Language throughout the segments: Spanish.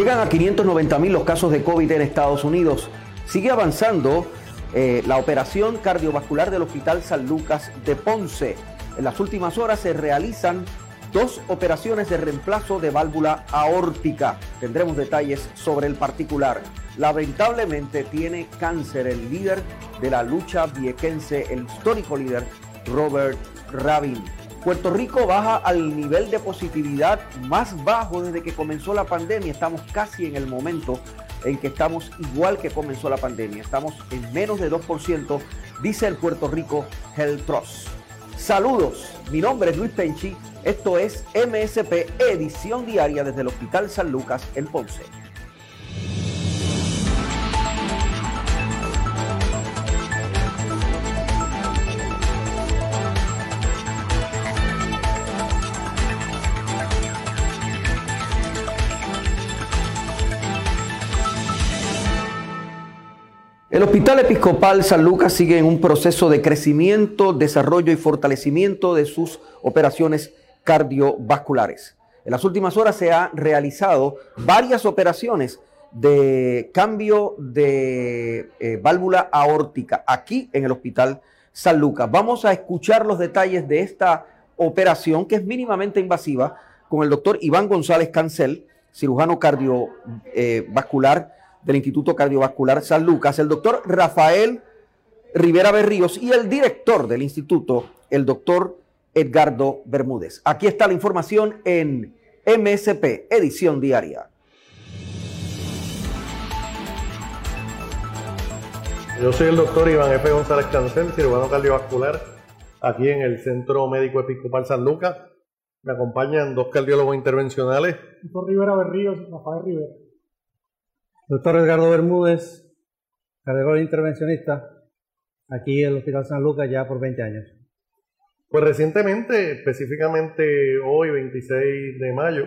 Llegan a 590 mil los casos de COVID en Estados Unidos. Sigue avanzando eh, la operación cardiovascular del Hospital San Lucas de Ponce. En las últimas horas se realizan dos operaciones de reemplazo de válvula aórtica. Tendremos detalles sobre el particular. Lamentablemente tiene cáncer el líder de la lucha viequense, el histórico líder Robert Rabin. Puerto Rico baja al nivel de positividad más bajo desde que comenzó la pandemia. Estamos casi en el momento en que estamos igual que comenzó la pandemia. Estamos en menos de 2%, dice el Puerto Rico Health Trust. Saludos, mi nombre es Luis Penchi, esto es MSP Edición Diaria desde el Hospital San Lucas en Ponce. El Hospital Episcopal San Lucas sigue en un proceso de crecimiento, desarrollo y fortalecimiento de sus operaciones cardiovasculares. En las últimas horas se han realizado varias operaciones de cambio de eh, válvula aórtica aquí en el Hospital San Lucas. Vamos a escuchar los detalles de esta operación que es mínimamente invasiva con el doctor Iván González Cancel, cirujano cardiovascular del Instituto Cardiovascular San Lucas, el doctor Rafael Rivera Berríos y el director del instituto, el doctor Edgardo Bermúdez. Aquí está la información en MSP, edición diaria. Yo soy el doctor Iván F. González Cancel, cirujano cardiovascular, aquí en el Centro Médico Episcopal San Lucas. Me acompañan dos cardiólogos intervencionales. Doctor Rivera Berríos, Rafael Rivera. Doctor Edgardo Bermúdez, cardiólogo intervencionista, aquí en el Hospital San Lucas ya por 20 años. Pues recientemente, específicamente hoy, 26 de mayo,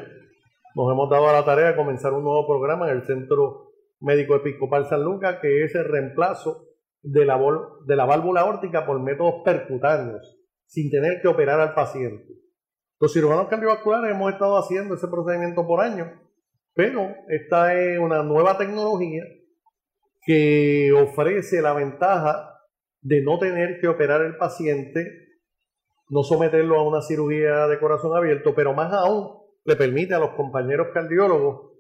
nos hemos dado a la tarea de comenzar un nuevo programa en el Centro Médico Episcopal San Lucas, que es el reemplazo de la, de la válvula aórtica por métodos percutáneos, sin tener que operar al paciente. Los cirujanos cardiovasculares hemos estado haciendo ese procedimiento por años pero esta es una nueva tecnología que ofrece la ventaja de no tener que operar el paciente, no someterlo a una cirugía de corazón abierto, pero más aún le permite a los compañeros cardiólogos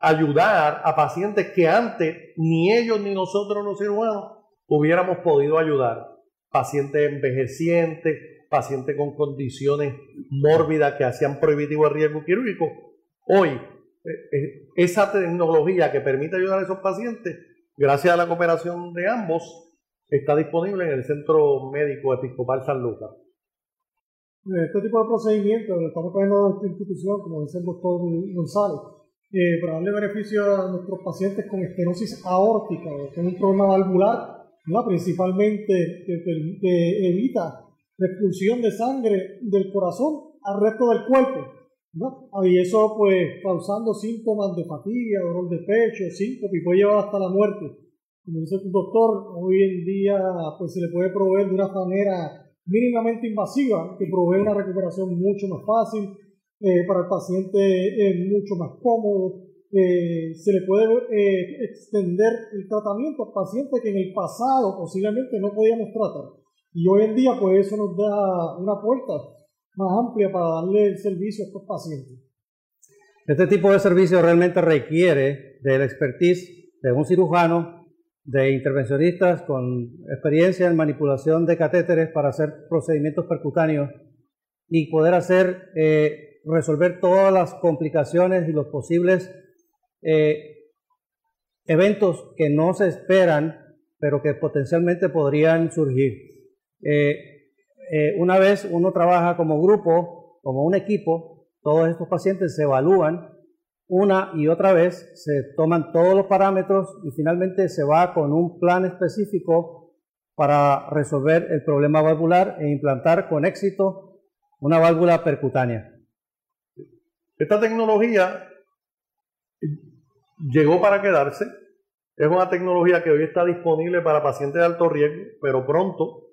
ayudar a pacientes que antes ni ellos ni nosotros los cirujanos hubiéramos podido ayudar. Pacientes envejecientes, pacientes con condiciones mórbidas que hacían prohibitivo el riesgo quirúrgico. Hoy esa tecnología que permite ayudar a esos pacientes, gracias a la cooperación de ambos, está disponible en el Centro Médico Episcopal San Lucas. Este tipo de procedimientos lo estamos poniendo a esta institución, como dice el doctor González, eh, para darle beneficio a nuestros pacientes con estenosis aórtica, que es un problema valvular, principalmente que, que evita la expulsión de sangre del corazón al resto del cuerpo y eso pues causando síntomas de fatiga, dolor de pecho, síntomas y puede llevar hasta la muerte. Como dice el doctor, hoy en día pues se le puede proveer de una manera mínimamente invasiva que provee una recuperación mucho más fácil, eh, para el paciente es mucho más cómodo, eh, se le puede eh, extender el tratamiento al paciente que en el pasado posiblemente no podíamos tratar. Y hoy en día pues eso nos da una puerta más amplia para darle el servicio a estos pacientes. Este tipo de servicio realmente requiere de la expertise de un cirujano, de intervencionistas con experiencia en manipulación de catéteres para hacer procedimientos percutáneos y poder hacer, eh, resolver todas las complicaciones y los posibles eh, eventos que no se esperan, pero que potencialmente podrían surgir. Eh, eh, una vez uno trabaja como grupo, como un equipo, todos estos pacientes se evalúan una y otra vez, se toman todos los parámetros y finalmente se va con un plan específico para resolver el problema valvular e implantar con éxito una válvula percutánea. Esta tecnología llegó para quedarse. Es una tecnología que hoy está disponible para pacientes de alto riesgo, pero pronto,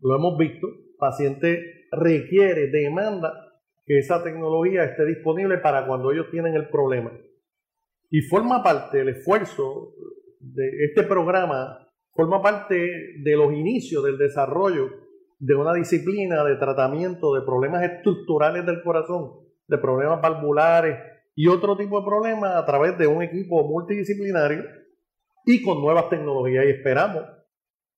lo hemos visto, paciente requiere, demanda que esa tecnología esté disponible para cuando ellos tienen el problema. Y forma parte del esfuerzo de este programa, forma parte de los inicios del desarrollo de una disciplina de tratamiento de problemas estructurales del corazón, de problemas valvulares y otro tipo de problemas a través de un equipo multidisciplinario y con nuevas tecnologías. Y esperamos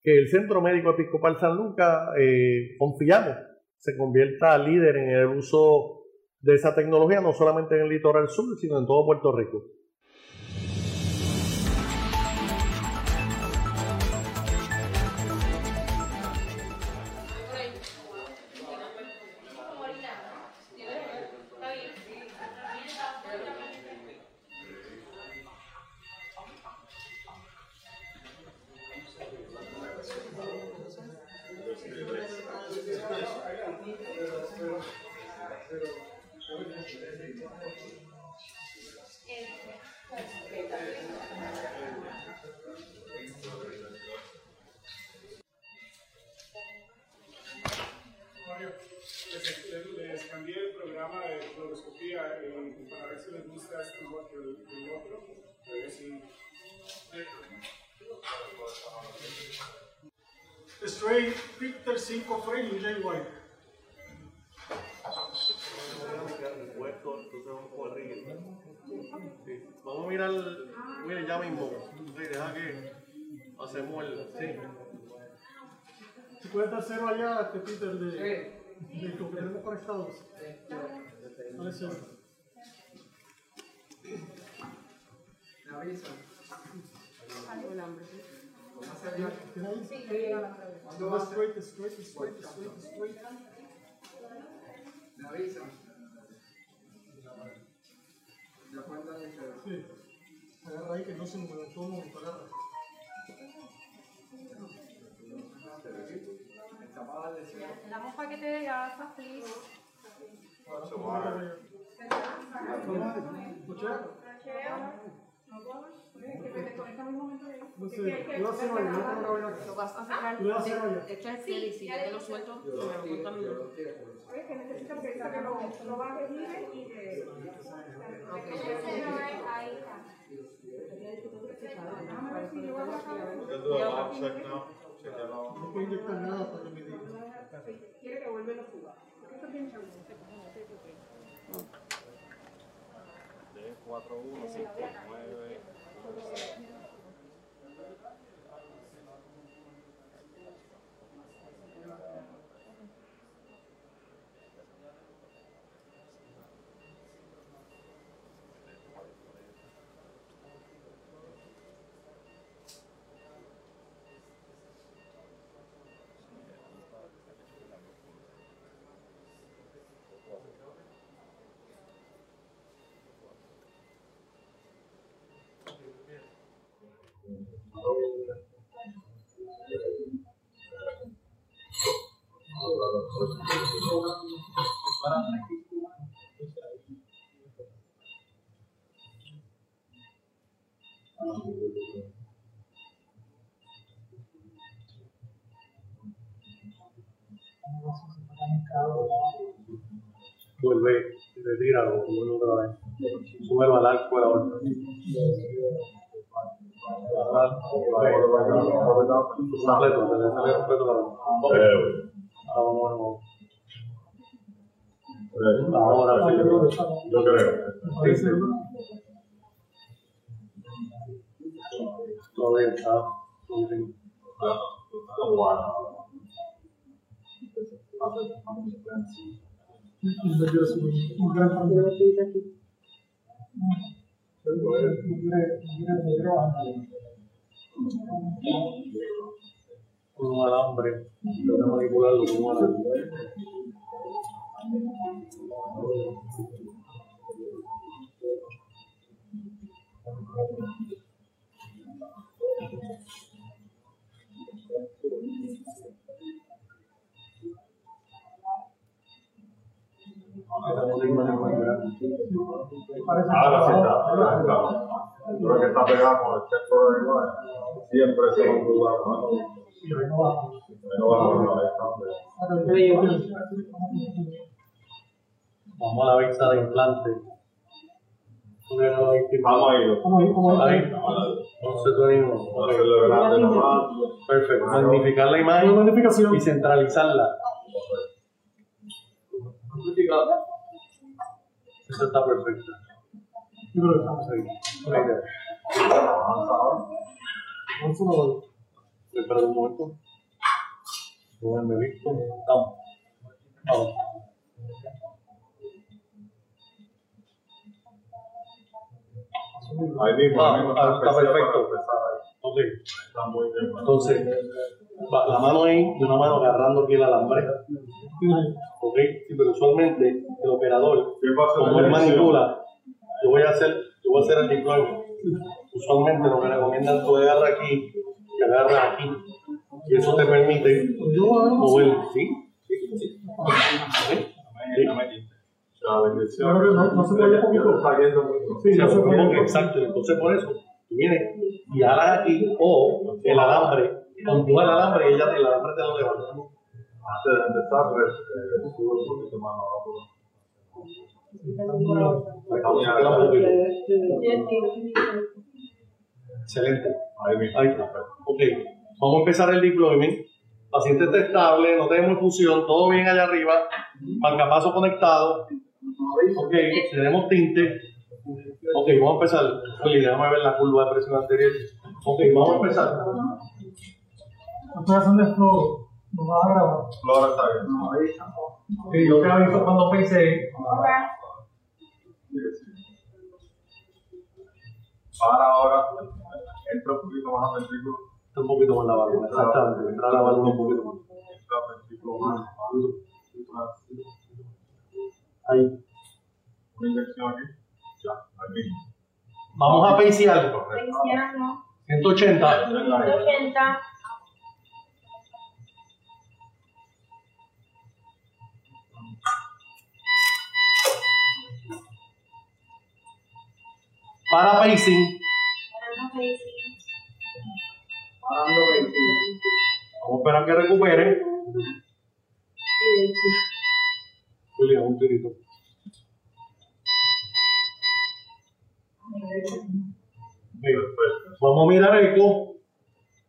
que el Centro Médico Episcopal San Lucas, eh, confiamos, se convierta líder en el uso de esa tecnología, no solamente en el litoral sur, sino en todo Puerto Rico. Programa de fluoroscopía eh, para ver si les gusta este igual que el, que el otro. A ver si. Straight Victor 5 Frame y J. White. Vamos a mirar, mire ya mismo, sí, deja que hacemos el... Sí. Si puedes dar cero allá, este Peter, de, de lo que tenemos conectados. Straight, straight, straight, straight. Sí. Agarra ahí que no se mundo agarra. Damos paquete de gafas, please. Yo pongo la Lo vas a sacar. Echa el te lo suelto, me lo monto a mi. Oye, que lo, lo bajes libre y. Ok, Ahí está. No puedo inyectar nada para que me diga. Quiere lo suba. Esto es bien 4, 1, 5, 9, 1, 6. Completo, se le sale completo la vuelta. Ahora vamos de nuevo. Ahora sí, yo creo. Sí, sí. Todo bien, está. Todo bien. Con un alambre, tengo que manipularlo con un alambre. Ahora sí está. ahora está. Creo que está pegado con el de igual. Siempre se va a ¿no? Vamos a la vista de implante. Vamos a. Vamos nomás. Perfecto. Magnificar la imagen y centralizarla. Eso está perfecto. Sí. Buena idea. Espera un momento. Moverme visto. Vamos. Vamos. Ahí mismo, ahí mismo Ah, está perfecto. Ok. Está muy bien. Entonces, la mano ahí y una mano agarrando aquí el alambre. Ok. Sí, pero usualmente el operador, ¿Qué pasa en como la él manipula, yo voy a hacer, yo voy a hacer el deployment. Usualmente lo que recomiendan tú agarras aquí y agarras aquí. Y eso te permite mover. ¿Sí? Sí, sí. Ok. Sí. La bendición. No- no se puede poquito. No se exacto. Entonces, por eso, tú vienes y alas aquí o el alambre, empuja el alambre y ella, el alambre te lo levanta. Antes de empezar, pues, sube un poquito más. Excelente. Ahí está. Ok. Vamos a empezar el deployment. Paciente está estable, no tenemos infusión, todo bien allá arriba. Marcapaso conectado. Ok, tenemos tinte. Ok, vamos a empezar. Oye, déjame ver la curva de presión anterior. Ok, vamos a empezar. Estoy haciendo esto, lo vas a grabar. Flora está bien. Ok, yo te aviso cuando pensé. Para ahora, entra un poquito más al ventrículo. Está un poquito más la válvula, exactamente. Entra la válvula un poquito más. Entra ventrículo más. Ahí. Una inyección aquí. Vamos a pacear. Correcto. 180. 80. Para pacing. Vamos a esperar que recupere. Julián, un tirito. Bien. Vamos a mirar eco,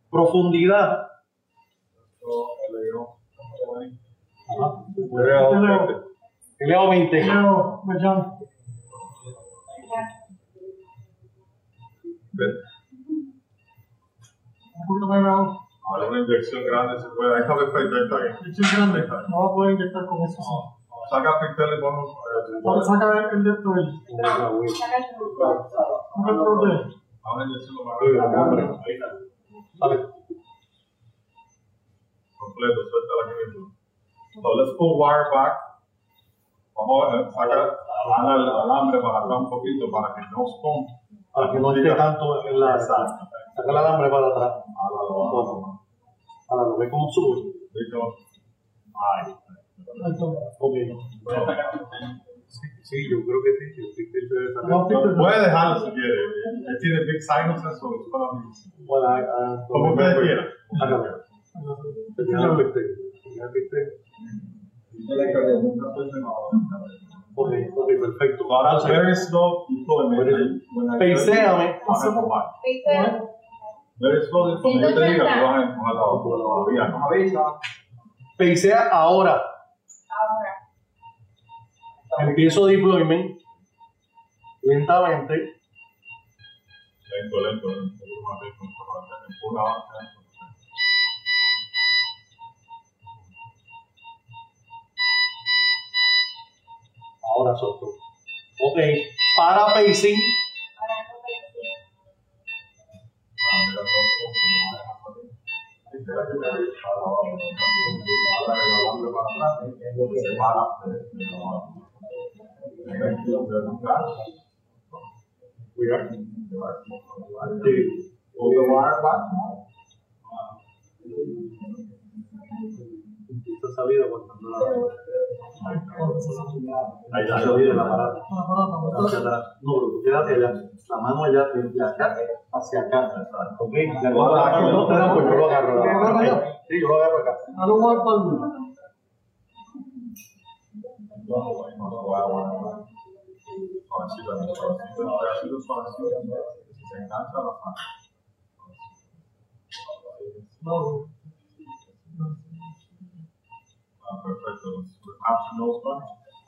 profundidad. Ajá. Elevado 20. Pero, pues ya, un poquito más grabado. Ahora una inyección grande se puede. Ahí está perfecto, ahí está bien. Estoy grande, no va a poder inyectar con eso. Saca pixel y ponlo. Ahora saca el de esto ahí. Saca el de. Ahora lo. Ahí está. Vale. completo, suéltala aquí mismo. So let's pull wire back. Vamos a sacar el alambre para acá un poquito para que no stone. Para que no esté tanto en la. Saca el alambre para atrás. Ahora lo ve como sube. Listo. Ahí. Sí, sí, yo creo que sí. Yo sí que se sacar. No, Puede dejarlo si quiere. Él tiene big sinuses, so it's ah, ah, como ustedes quieran. El bistec. Ok, ok, perfecto. Ahora, very slow. Peiséame. Hacemos Very slow. Yo te tú vas a empujar la otra todavía. No avisa. Peisea ahora. Empiezo deployment. Lentamente. Lento, lento, lento. Ahora solto. Ok. Para pacing. Ah, mira, no, que me Ahora el alambre para atrás, ha salido cuando no Ahí el aparato. Hacia atrás. No, pero tú quédate allá. La mano allá, de acá hacia acá. ¿Ok? La no pues yo lo agarro. Sí, yo lo agarro acá. Ah, perfecto. Nose punch,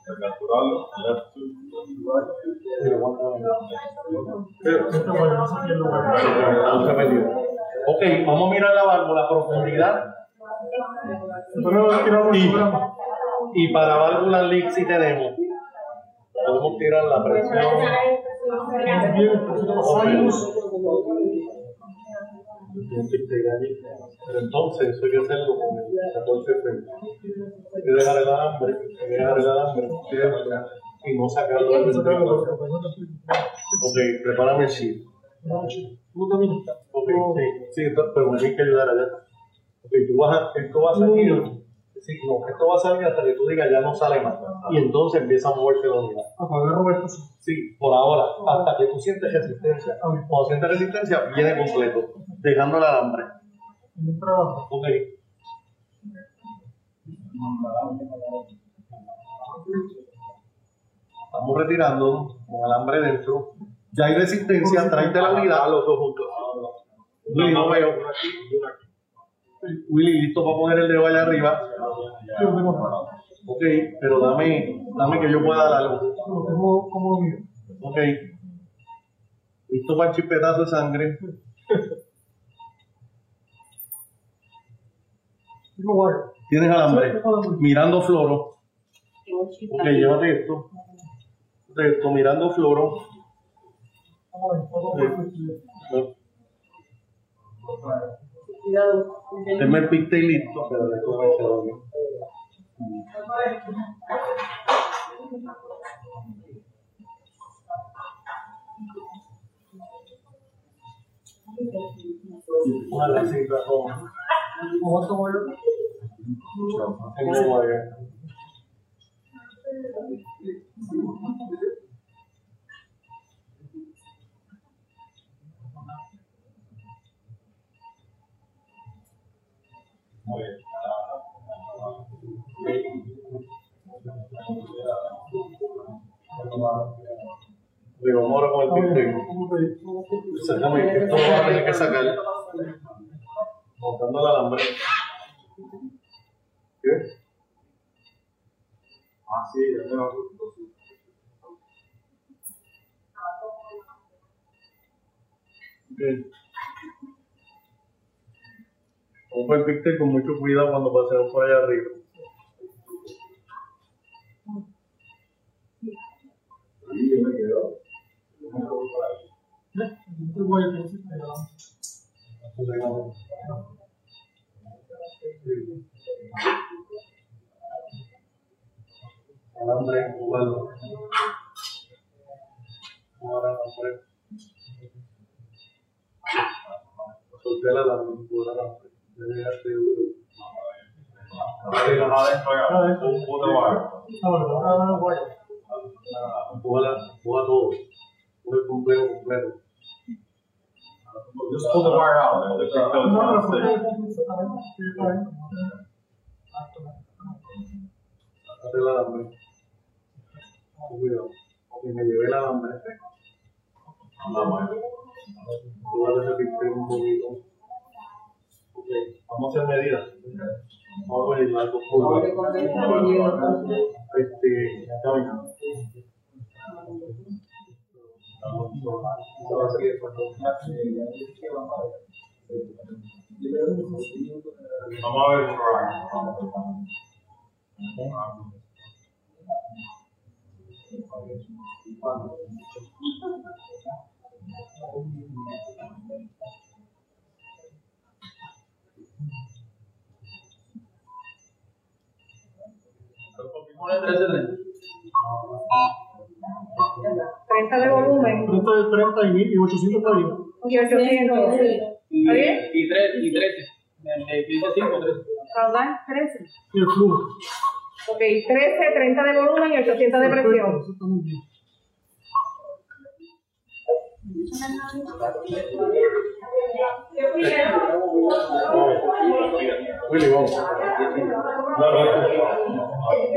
el natural, left to Ok, vamos a mirar la válvula, profundidad. Y, y para válvula leak si tenemos, podemos tirar la presión. Pero entonces eso hay que hacerlo con el 14 frente. Hay que dejar el hay que dejar el alambre y no sacarlo del ventrículo. Ok, prepárame el chip. Ok, sí, sí, pero me tienes que ayudar allá. Ok, tú vas a, esto va a salir. Sí, no, esto va a salir hasta que tú digas ya no sale más. Y entonces empieza a moverse la unidad. Sí, por ahora, hasta que tú sientes resistencia. Cuando sientes resistencia, viene completo, dejando el alambre. Ok. Estamos retirando con alambre dentro. Ya hay resistencia, tráete la unidad los dos juntos. Willy, no veo. Willy, listo para poner el dedo allá arriba. Ok, pero dame, dame que yo pueda dar algo. Ok. Listo para el chipetazo de sangre. Tienes alambre. Mirando floro. Ok, llévate esto. Esto, mirando floro. Tenme el pigtail listo. Pero esto ser obvio. Una recita con. Tengo wire. Digo, vamos ahora con el pigtail. Sácame, esto lo vas a tener que sacar. Montando el alambre. ¿Qué? Ah, sí, ya tengo. Ok. Vamos con mucho cuidado cuando pasemos por allá arriba. Sí, me quedo. Alambre, jugarlo. Jugar alambre. Solté el alambre, jugar alambre. Debe dejarte duro. Ahí, adentro ya. Un puto. Juega el completo, completo. Just pull the wire out. and the pigtail's gonna stay. Sácate el alambre. Con Cuidado. Ok, me llevé el alambre. Jugar ese pigtail un poquito. Ok, vamos a hacer medidas. Vamos a medir la curva. Este, camina. Vamos a ver el wire. Treinta 30 de volumen 30 de 30 y, y 800 por ahí. y 800. ¿Está bien? Y, tres, y 13. Eh, Dice 5, 13. Caudal 13. Y el flujo. Ok, 13, 30 de volumen y 800 de presión. Willy, vamos. No, no,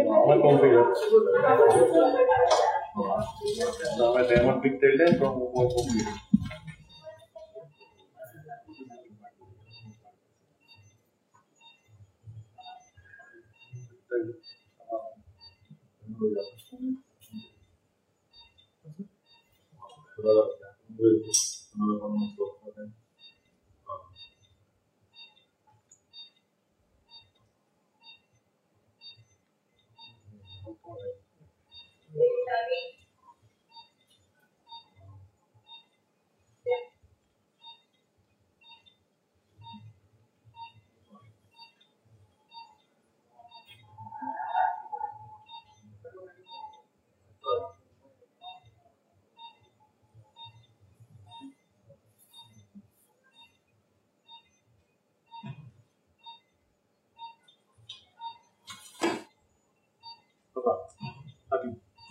no me confío. No, metemos el pictel dentro, no puedo confiar. Toca.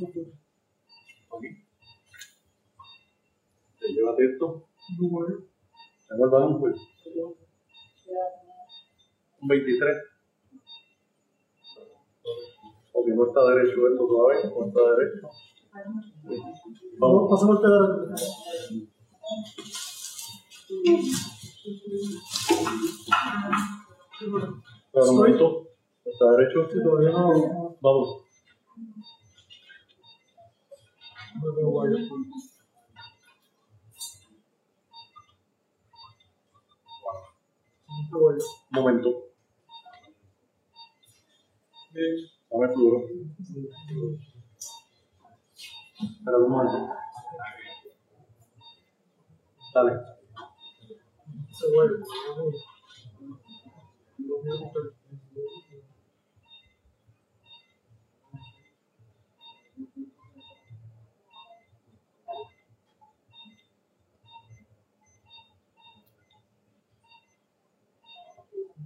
Aquí. Aquí. Te llévate esto. Tengo el balón, pues. Un 23. Ok, no está derecho esto todavía, no está derecho. Vamos, pasamos el. Pero un momento, está derecho. Sí, todavía no. Vamos. Momento. Dame fluoro. Espera un momento. Dale.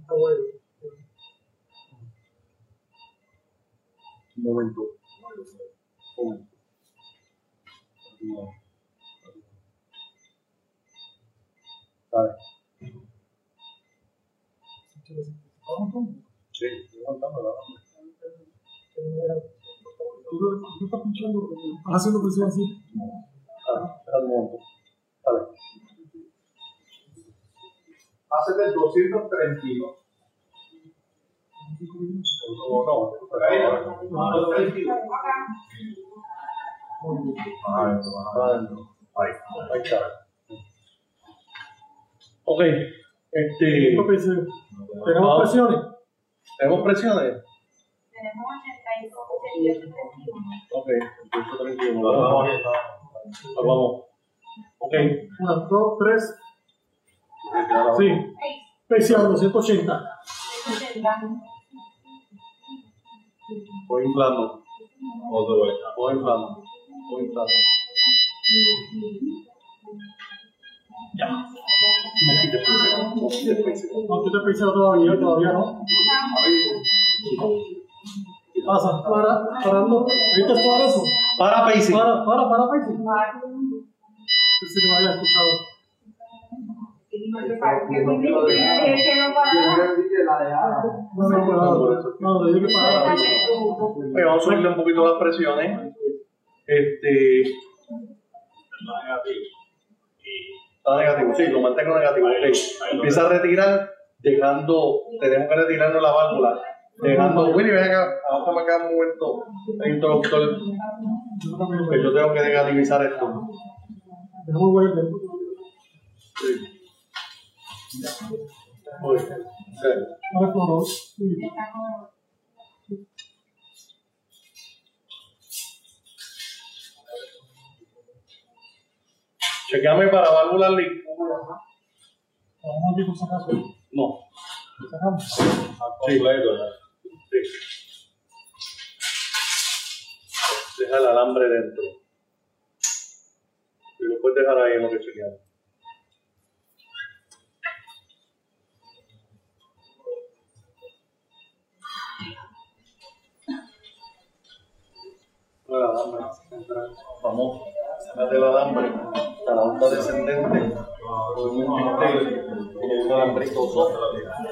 Está. Un momento. Un momento. Sí, estoy aguantando la Tú no- estás pinchando, estás haciendo presión así. Dale, espera un momento. Hacete el 232. No, no. Ahí, ahí está. Ok, este. ¿Tenemos presiones? ¿Tenemos presiones? Tenemos 85, 88, 31. Ok, 131. Vamos. Vamos. Ok. Una, dos, tres. Sí. Presión 280. 80. Voy inflando. Voy inflando. Voy inflando. Ya. No quites presión. No quites presión. No, presión todavía, todavía no. Pasa, para, parando. ¿Viste para eso? Para. Para, para, para. Pensé que escuchado. Porque para que no para. No, no, no, no. Oye, vamos a subirle un poquito las presiones. Este. Está negativo, sí, lo mantengo negativo. Empieza a retirar, dejando, tenemos que retirarnos la válvula. Dejando, Willy, ven acá, bájame acá un momento, introductor, que yo tengo que negativizar esto. Es muy bueno. Muy Sí. Es todo. Sí. Chequeame para válvulas líquidas. Vamos aquí por si acaso. No. Sacamos. Completo. Sí. Deja el alambre dentro. Y lo puedes dejar ahí en lo que chequeamos. Sácate el alambre a la onda descendente con un con un alambrito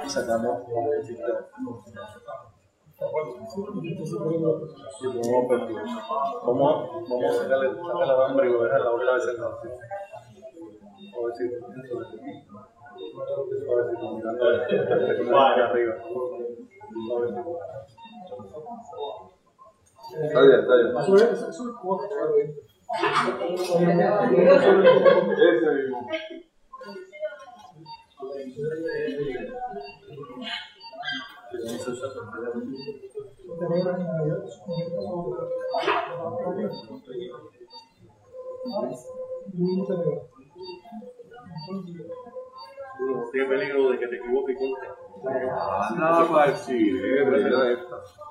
y sacamos el sistema. Vamos, vamos a sacar el alambre y a la onda descendente. Suavecito. Suavecito, mirando arriba. Está bien, está bien. Eso es, eso es ¿eh? Ese mismo. No tiene peligro de que te equivoques con Anda para el cine, mira esta.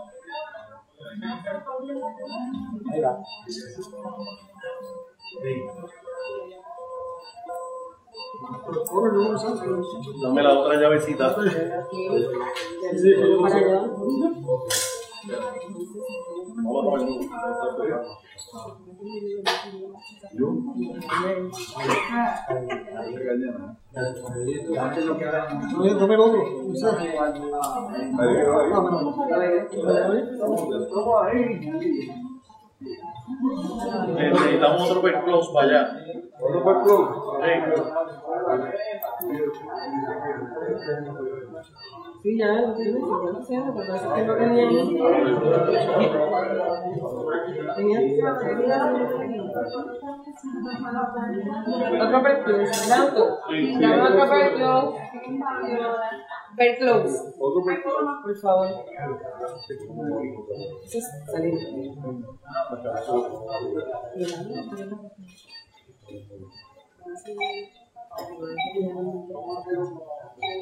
a ver. No, no me lo otro. o sea. Eh, Necesitamos otro per close para allá. ¿Otro per close? Sí, ya lo tienes, ya lo sé, lo que pasa es que no tenía. Otro per close, ¿verdad? Dame otro per close. Per close. ¿Otro per close? Por favor. Eso es salir.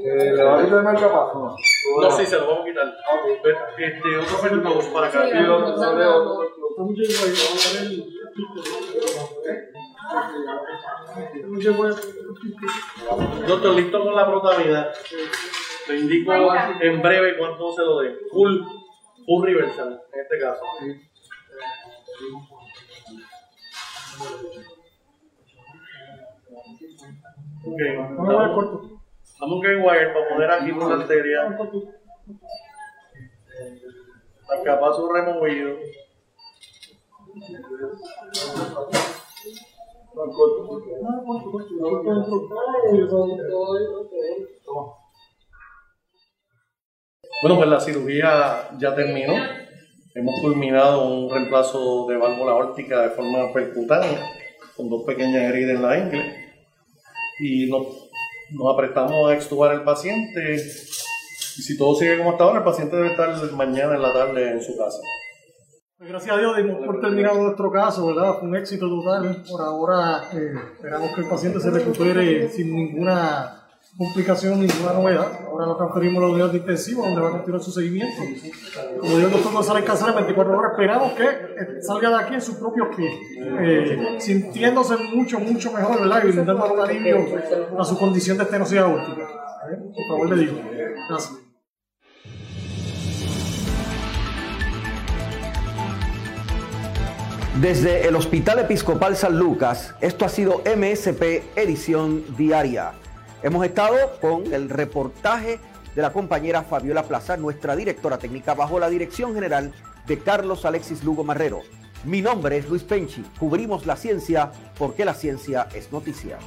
Eh, ¿Le va a quitar el marcapaso? No. No, sí, se lo vamos a quitar. Este, otro close para acá. Sí, otro, otro. Doctor, listo con la protamida. Te indico en breve cuánto se lo dé. Full, full reversal, en este caso. Ok, Vamos a ver corto. Un game wire para aquí una arteria. Marcapaso removido. Bueno, pues la cirugía ya terminó. Hemos culminado un reemplazo de válvula órtica de forma percutánea, con dos pequeñas heridas en la ingle. Y nos, nos apretamos a extubar al paciente. Y si todo sigue como hasta ahora, el paciente debe estar mañana en la tarde en su casa. Pues Gracias a Dios dimos por terminado nuestro caso, ¿verdad? Fue un éxito total. Por ahora eh, esperamos que el paciente se recupere sin ninguna complicación, ninguna novedad. Ahora lo transferimos a la unidad de intensivo, donde va a continuar su seguimiento. Como dijo el doctor González Casar, en 24 horas esperamos que eh, salga de aquí en sus propios pies, eh, sintiéndose mucho, mucho mejor, ¿verdad? Y brindando un alivio a su condición de estenosis aórtica. ¿Eh? Por favor, le digo. Gracias. Desde el Hospital Episcopal San Lucas, esto ha sido MSP Edición Diaria. Hemos estado con el reportaje de la compañera Fabiola Plaza, nuestra directora técnica, bajo la dirección general de Carlos Alexis Lugo Marrero. Mi nombre es Luis Penchi. Cubrimos la ciencia porque la ciencia es noticia.